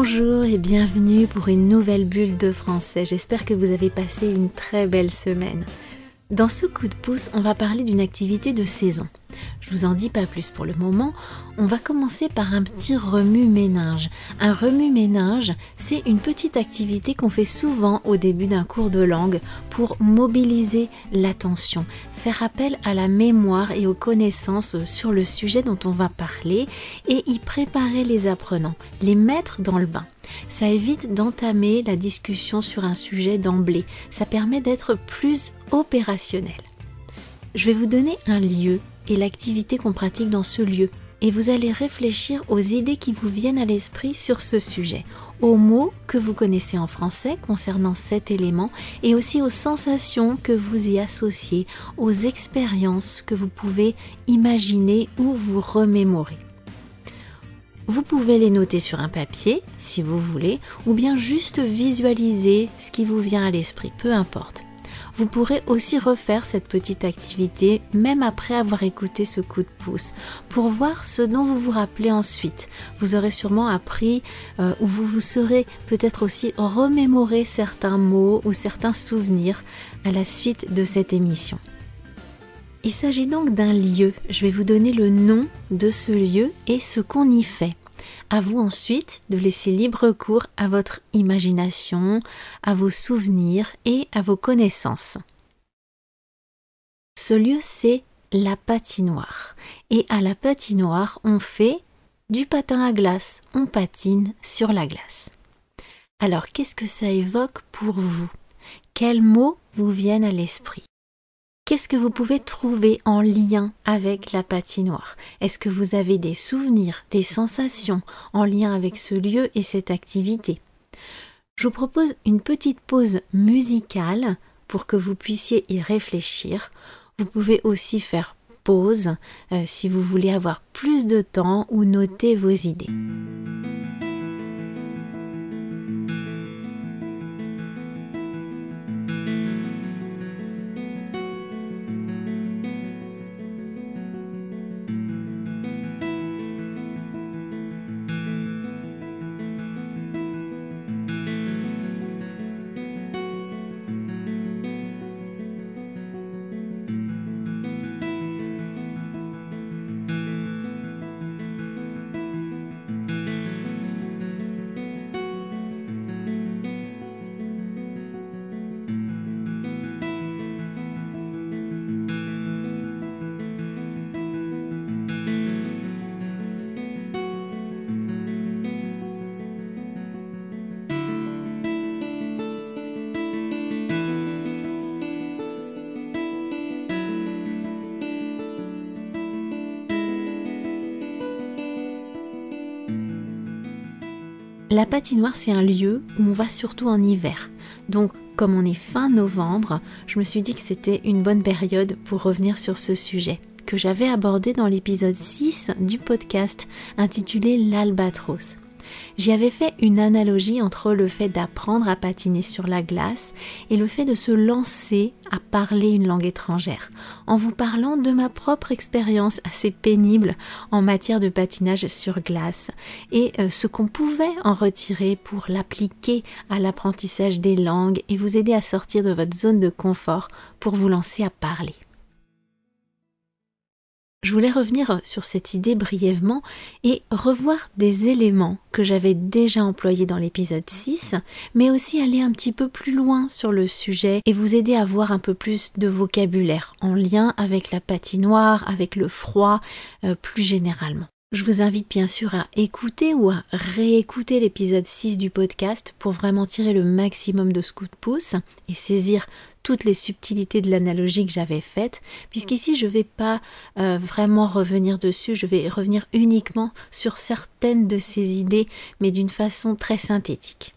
Bonjour et bienvenue pour une nouvelle bulle de français. J'espère que vous avez passé une très belle semaine. Dans ce coup de pouce, on va parler d'une activité de saison. Je vous en dis pas plus pour le moment. On va commencer par un petit remue-ménage. Un remue-ménage, c'est une petite activité qu'on fait souvent au début d'un cours de langue pour mobiliser l'attention, faire appel à la mémoire et aux connaissances sur le sujet dont on va parler et y préparer les apprenants, les mettre dans le bain. Ça évite d'entamer la discussion sur un sujet d'emblée. Ça permet d'être plus opérationnel. Je vais vous donner un lieu et l'activité qu'on pratique dans ce lieu. Et vous allez réfléchir aux idées qui vous viennent à l'esprit sur ce sujet, aux mots que vous connaissez en français concernant cet élément et aussi aux sensations que vous y associez, aux expériences que vous pouvez imaginer ou vous remémorer. Vous pouvez les noter sur un papier si vous voulez ou bien juste visualiser ce qui vous vient à l'esprit, peu importe vous pourrez aussi refaire cette petite activité même après avoir écouté ce coup de pouce pour voir ce dont vous vous rappelez ensuite. Vous aurez sûrement appris euh, ou vous vous serez peut-être aussi remémoré certains mots ou certains souvenirs à la suite de cette émission. Il s'agit donc d'un lieu. Je vais vous donner le nom de ce lieu et ce qu'on y fait. À vous ensuite de laisser libre cours à votre imagination, à vos souvenirs et à vos connaissances. Ce lieu, c'est la patinoire. Et à la patinoire, on fait du patin à glace, on patine sur la glace. Alors, qu'est-ce que ça évoque pour vous? Quels mots vous viennent à l'esprit? Qu'est-ce que vous pouvez trouver en lien avec la patinoire? Est-ce que vous avez des souvenirs, des sensations en lien avec ce lieu et cette activité? Je vous propose une petite pause musicale pour que vous puissiez y réfléchir. Vous pouvez aussi faire pause euh, si vous voulez avoir plus de temps ou noter vos idées. La patinoire, c'est un lieu où on va surtout en hiver. Donc, comme on est fin novembre, je me suis dit que c'était une bonne période pour revenir sur ce sujet que j'avais abordé dans l'épisode 6 du podcast intitulé L'Albatros. J'y avais fait une analogie entre le fait d'apprendre à patiner sur la glace et le fait de se lancer à parler une langue étrangère, en vous parlant de ma propre expérience assez pénible en matière de patinage sur glace et euh, ce qu'on pouvait en retirer pour l'appliquer à l'apprentissage des langues et vous aider à sortir de votre zone de confort pour vous lancer à parler. Je voulais revenir sur cette idée brièvement et revoir des éléments que j'avais déjà employés dans l'épisode 6, mais aussi aller un petit peu plus loin sur le sujet et vous aider à voir un peu plus de vocabulaire en lien avec la patinoire, avec le froid, euh, plus généralement. Je vous invite bien sûr à écouter ou à réécouter l'épisode 6 du podcast pour vraiment tirer le maximum de ce coup de pouce et saisir toutes les subtilités de l'analogie que j'avais faite, puisqu'ici je ne vais pas euh, vraiment revenir dessus, je vais revenir uniquement sur certaines de ces idées, mais d'une façon très synthétique.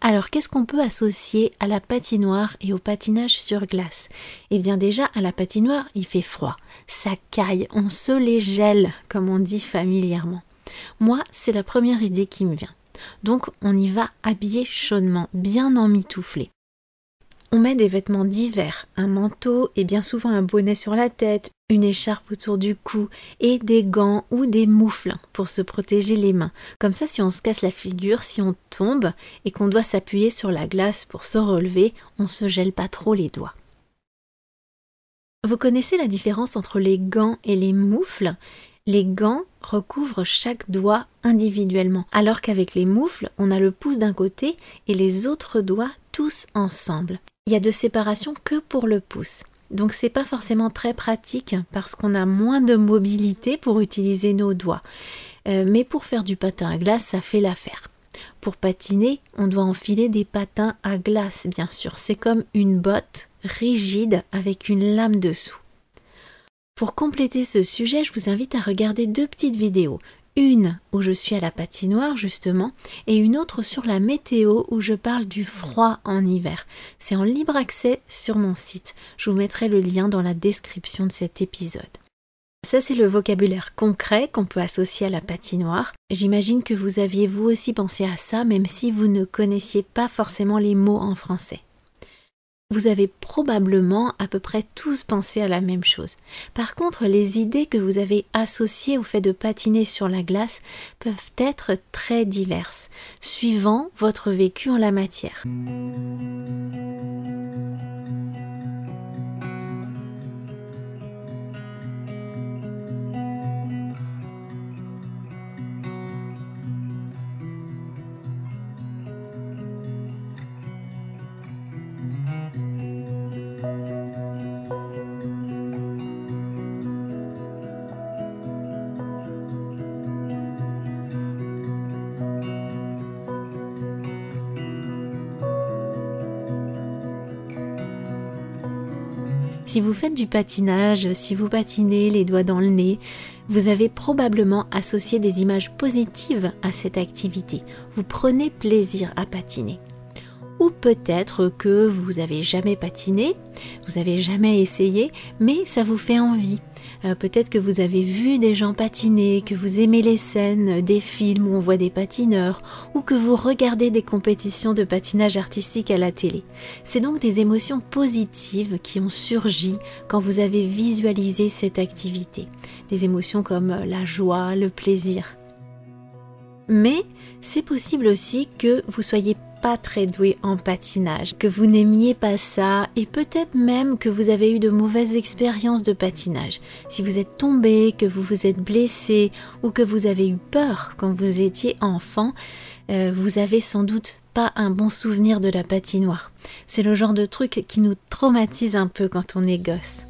Alors, qu'est-ce qu'on peut associer à la patinoire et au patinage sur glace? Eh bien déjà, à la patinoire, il fait froid, ça caille, on se les gèle, comme on dit familièrement. Moi, c'est la première idée qui me vient. Donc, on y va habillé chaudement, bien emmitouflé. On met des vêtements divers, un manteau et bien souvent un bonnet sur la tête, une écharpe autour du cou et des gants ou des moufles pour se protéger les mains. Comme ça, si on se casse la figure, si on tombe et qu'on doit s'appuyer sur la glace pour se relever, on se gèle pas trop les doigts. Vous connaissez la différence entre les gants et les moufles? Les gants recouvrent chaque doigt individuellement, alors qu'avec les moufles, on a le pouce d'un côté et les autres doigts tous ensemble. Il y a de séparation que pour le pouce. Donc c'est pas forcément très pratique parce qu'on a moins de mobilité pour utiliser nos doigts. Euh, mais pour faire du patin à glace, ça fait l'affaire. Pour patiner, on doit enfiler des patins à glace, bien sûr. C'est comme une botte rigide avec une lame dessous. Pour compléter ce sujet, je vous invite à regarder deux petites vidéos. Une où je suis à la patinoire justement et une autre sur la météo où je parle du froid en hiver. C'est en libre accès sur mon site. Je vous mettrai le lien dans la description de cet épisode. Ça, c'est le vocabulaire concret qu'on peut associer à la patinoire. J'imagine que vous aviez vous aussi pensé à ça, même si vous ne connaissiez pas forcément les mots en français vous avez probablement à peu près tous pensé à la même chose. Par contre, les idées que vous avez associées au fait de patiner sur la glace peuvent être très diverses, suivant votre vécu en la matière. Si vous faites du patinage, si vous patinez les doigts dans le nez, vous avez probablement associé des images positives à cette activité. Vous prenez plaisir à patiner ou peut-être que vous avez jamais patiné, vous avez jamais essayé, mais ça vous fait envie. Euh, peut-être que vous avez vu des gens patiner, que vous aimez les scènes des films où on voit des patineurs, ou que vous regardez des compétitions de patinage artistique à la télé. C'est donc des émotions positives qui ont surgi quand vous avez visualisé cette activité. Des émotions comme la joie, le plaisir. Mais c'est possible aussi que vous soyez pas très doué en patinage, que vous n'aimiez pas ça et peut-être même que vous avez eu de mauvaises expériences de patinage. Si vous êtes tombé, que vous vous êtes blessé ou que vous avez eu peur quand vous étiez enfant, euh, vous avez sans doute pas un bon souvenir de la patinoire. C'est le genre de truc qui nous traumatise un peu quand on est gosse.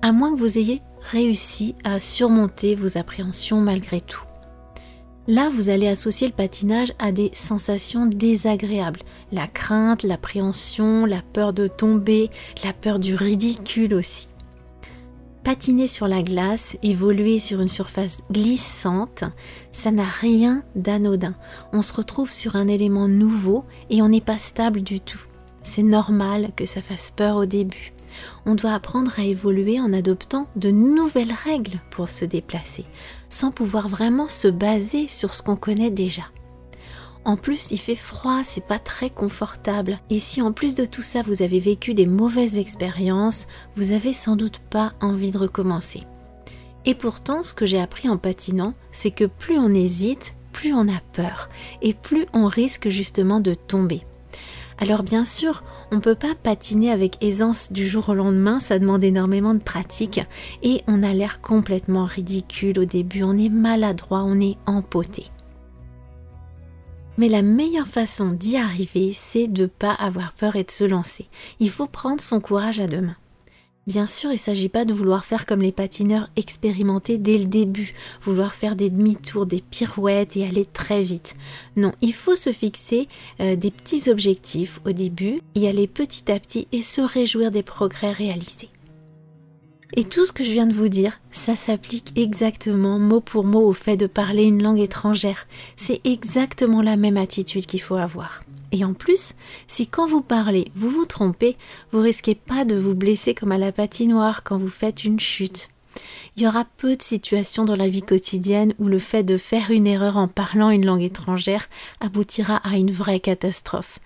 À moins que vous ayez réussi à surmonter vos appréhensions malgré tout. Là, vous allez associer le patinage à des sensations désagréables. La crainte, l'appréhension, la peur de tomber, la peur du ridicule aussi. Patiner sur la glace, évoluer sur une surface glissante, ça n'a rien d'anodin. On se retrouve sur un élément nouveau et on n'est pas stable du tout. C'est normal que ça fasse peur au début on doit apprendre à évoluer en adoptant de nouvelles règles pour se déplacer, sans pouvoir vraiment se baser sur ce qu'on connaît déjà. En plus, il fait froid, c'est pas très confortable. Et si en plus de tout ça, vous avez vécu des mauvaises expériences, vous avez sans doute pas envie de recommencer. Et pourtant, ce que j'ai appris en patinant, c'est que plus on hésite, plus on a peur, et plus on risque justement de tomber. Alors bien sûr, on ne peut pas patiner avec aisance du jour au lendemain, ça demande énormément de pratique et on a l'air complètement ridicule au début, on est maladroit, on est empoté. Mais la meilleure façon d'y arriver, c'est de ne pas avoir peur et de se lancer. Il faut prendre son courage à deux mains. Bien sûr, il ne s'agit pas de vouloir faire comme les patineurs expérimentés dès le début, vouloir faire des demi-tours, des pirouettes et aller très vite. Non, il faut se fixer euh, des petits objectifs au début, y aller petit à petit et se réjouir des progrès réalisés. Et tout ce que je viens de vous dire, ça s'applique exactement mot pour mot au fait de parler une langue étrangère. C'est exactement la même attitude qu'il faut avoir. Et en plus, si quand vous parlez, vous vous trompez, vous risquez pas de vous blesser comme à la patinoire quand vous faites une chute. Il y aura peu de situations dans la vie quotidienne où le fait de faire une erreur en parlant une langue étrangère aboutira à une vraie catastrophe.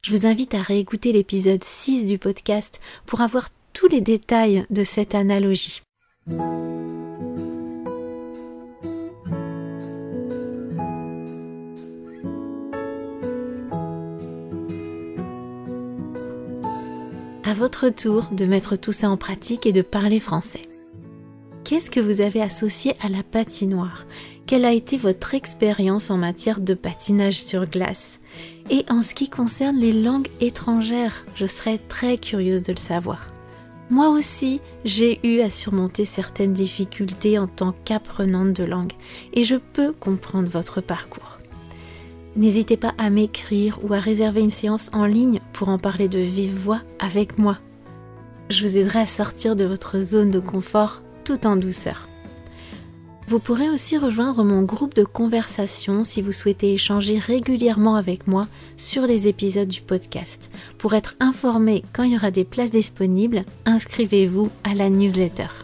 Je vous invite à réécouter l'épisode 6 du podcast pour avoir tous les détails de cette analogie. À votre tour de mettre tout ça en pratique et de parler français. Qu'est-ce que vous avez associé à la patinoire? Quelle a été votre expérience en matière de patinage sur glace? Et en ce qui concerne les langues étrangères, je serais très curieuse de le savoir. Moi aussi, j'ai eu à surmonter certaines difficultés en tant qu'apprenante de langue et je peux comprendre votre parcours. N'hésitez pas à m'écrire ou à réserver une séance en ligne pour en parler de vive voix avec moi. Je vous aiderai à sortir de votre zone de confort tout en douceur. Vous pourrez aussi rejoindre mon groupe de conversation si vous souhaitez échanger régulièrement avec moi sur les épisodes du podcast. Pour être informé quand il y aura des places disponibles, inscrivez-vous à la newsletter.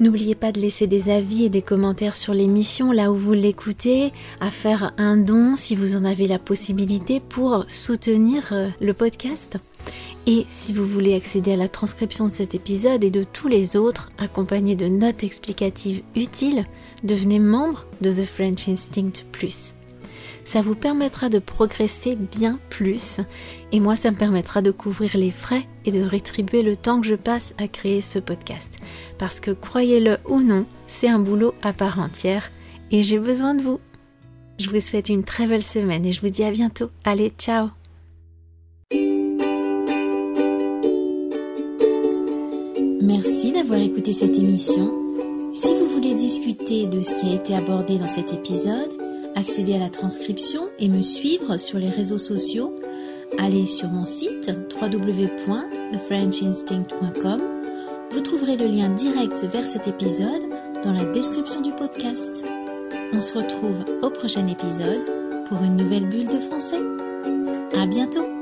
N'oubliez pas de laisser des avis et des commentaires sur l'émission là où vous l'écoutez, à faire un don si vous en avez la possibilité pour soutenir euh, le podcast. Et si vous voulez accéder à la transcription de cet épisode et de tous les autres, accompagnés de notes explicatives utiles, devenez membre de The French Instinct Plus. Ça vous permettra de progresser bien plus et moi ça me permettra de couvrir les frais et de rétribuer le temps que je passe à créer ce podcast. Parce que croyez-le ou non, c'est un boulot à part entière et j'ai besoin de vous. Je vous souhaite une très belle semaine et je vous dis à bientôt. Allez, ciao Merci d'avoir écouté cette émission. Si vous voulez discuter de ce qui a été abordé dans cet épisode, accéder à la transcription et me suivre sur les réseaux sociaux, allez sur mon site www.thefrenchinstinct.com. Vous trouverez le lien direct vers cet épisode dans la description du podcast. On se retrouve au prochain épisode pour une nouvelle bulle de français. À bientôt!